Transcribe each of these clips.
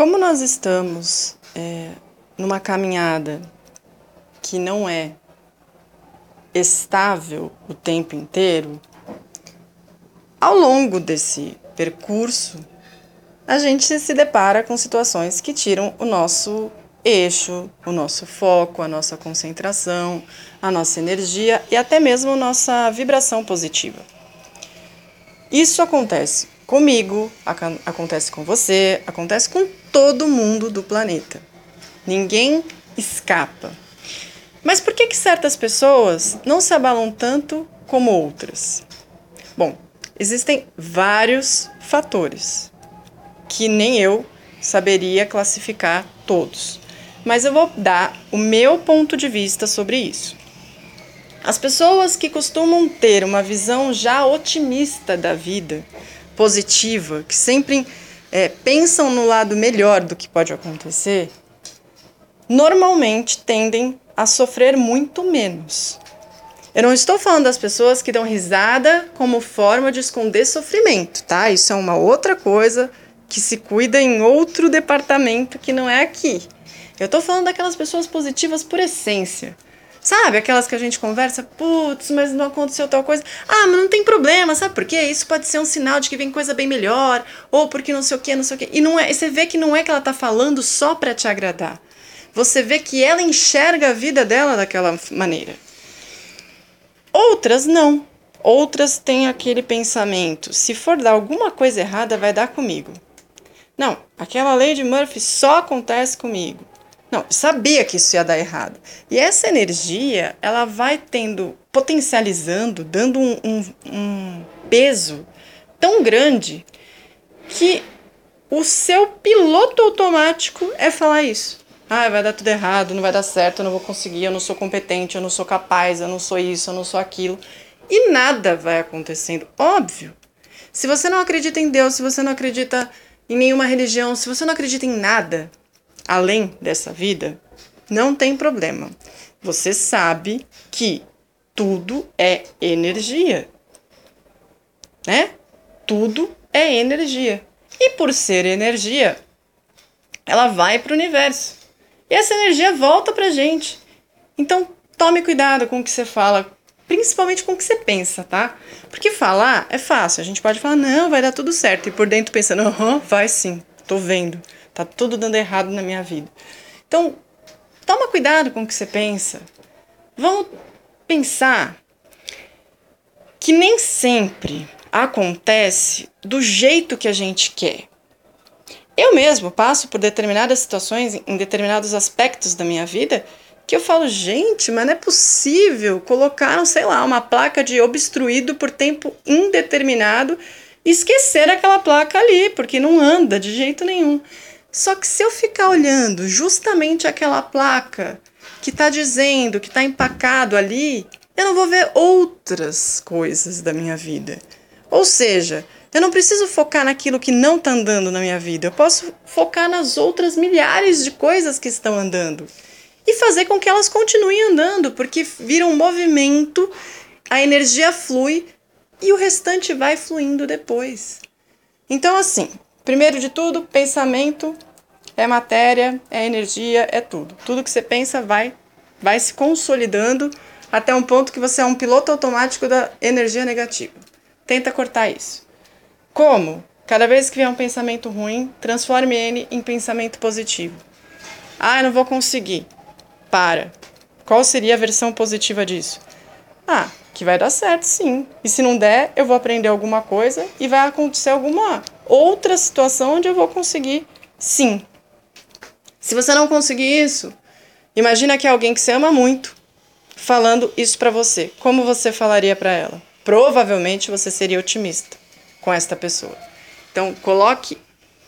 Como nós estamos é, numa caminhada que não é estável o tempo inteiro, ao longo desse percurso, a gente se depara com situações que tiram o nosso eixo, o nosso foco, a nossa concentração, a nossa energia e até mesmo a nossa vibração positiva. Isso acontece comigo, acontece com você, acontece com todo mundo do planeta. Ninguém escapa. Mas por que, que certas pessoas não se abalam tanto como outras? Bom, existem vários fatores que nem eu saberia classificar todos mas eu vou dar o meu ponto de vista sobre isso. As pessoas que costumam ter uma visão já otimista da vida, positiva, que sempre é, pensam no lado melhor do que pode acontecer, normalmente tendem a sofrer muito menos. Eu não estou falando das pessoas que dão risada como forma de esconder sofrimento, tá? Isso é uma outra coisa que se cuida em outro departamento que não é aqui. Eu tô falando daquelas pessoas positivas por essência. Sabe, aquelas que a gente conversa, putz, mas não aconteceu tal coisa. Ah, mas não tem problema, sabe por quê? Isso pode ser um sinal de que vem coisa bem melhor, ou porque não sei o quê, não sei o quê. E não é, você vê que não é que ela tá falando só para te agradar. Você vê que ela enxerga a vida dela daquela maneira. Outras não. Outras têm aquele pensamento: se for dar alguma coisa errada, vai dar comigo. Não, aquela lei de Murphy só acontece comigo. Não, sabia que isso ia dar errado. E essa energia, ela vai tendo, potencializando, dando um, um, um peso tão grande que o seu piloto automático é falar isso. Ah, vai dar tudo errado, não vai dar certo, eu não vou conseguir, eu não sou competente, eu não sou capaz, eu não sou isso, eu não sou aquilo. E nada vai acontecendo. Óbvio. Se você não acredita em Deus, se você não acredita em nenhuma religião, se você não acredita em nada, além dessa vida, não tem problema. Você sabe que tudo é energia. Né? Tudo é energia. E por ser energia, ela vai para o universo. E essa energia volta para gente. Então, tome cuidado com o que você fala, principalmente com o que você pensa, tá? Porque falar é fácil. A gente pode falar, não, vai dar tudo certo. E por dentro pensando, aham, vai sim, tô vendo. Tá tudo dando errado na minha vida. Então, toma cuidado com o que você pensa. Vamos pensar que nem sempre acontece do jeito que a gente quer. Eu mesmo passo por determinadas situações, em determinados aspectos da minha vida, que eu falo, gente, mas não é possível. Colocaram, sei lá, uma placa de obstruído por tempo indeterminado e esquecer aquela placa ali, porque não anda de jeito nenhum. Só que se eu ficar olhando justamente aquela placa que está dizendo que está empacado ali, eu não vou ver outras coisas da minha vida. Ou seja, eu não preciso focar naquilo que não está andando na minha vida. Eu posso focar nas outras milhares de coisas que estão andando e fazer com que elas continuem andando, porque vira um movimento, a energia flui e o restante vai fluindo depois. Então, assim, Primeiro de tudo, pensamento é matéria, é energia, é tudo. Tudo que você pensa vai, vai se consolidando até um ponto que você é um piloto automático da energia negativa. Tenta cortar isso. Como? Cada vez que vier um pensamento ruim, transforme ele em pensamento positivo. Ah, eu não vou conseguir. Para. Qual seria a versão positiva disso? Ah, que vai dar certo sim. E se não der, eu vou aprender alguma coisa e vai acontecer alguma outra situação onde eu vou conseguir sim. Se você não conseguir isso, imagina que é alguém que você ama muito falando isso para você. Como você falaria para ela? Provavelmente você seria otimista com esta pessoa. Então, coloque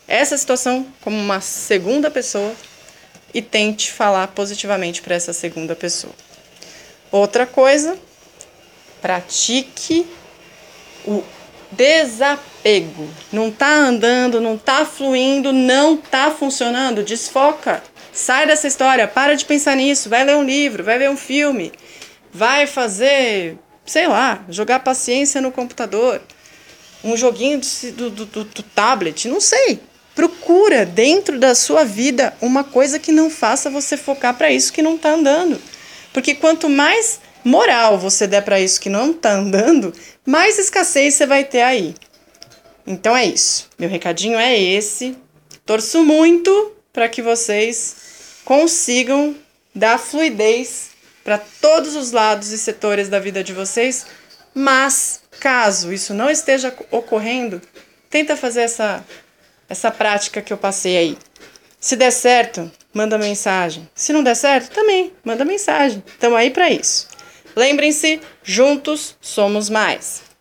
essa situação como uma segunda pessoa e tente falar positivamente para essa segunda pessoa. Outra coisa, pratique o desapego. Não tá andando, não tá fluindo, não tá funcionando, desfoca. Sai dessa história, para de pensar nisso, vai ler um livro, vai ver um filme, vai fazer, sei lá, jogar paciência no computador, um joguinho do, do, do, do tablet, não sei. Procura dentro da sua vida uma coisa que não faça você focar para isso que não está andando. Porque quanto mais moral você der para isso que não está andando, mais escassez você vai ter aí. Então é isso. Meu recadinho é esse. Torço muito para que vocês consigam dar fluidez para todos os lados e setores da vida de vocês, mas caso isso não esteja ocorrendo, tenta fazer essa essa prática que eu passei aí. Se der certo, manda mensagem. Se não der certo, também manda mensagem. Estamos aí para isso. Lembrem-se, juntos somos mais.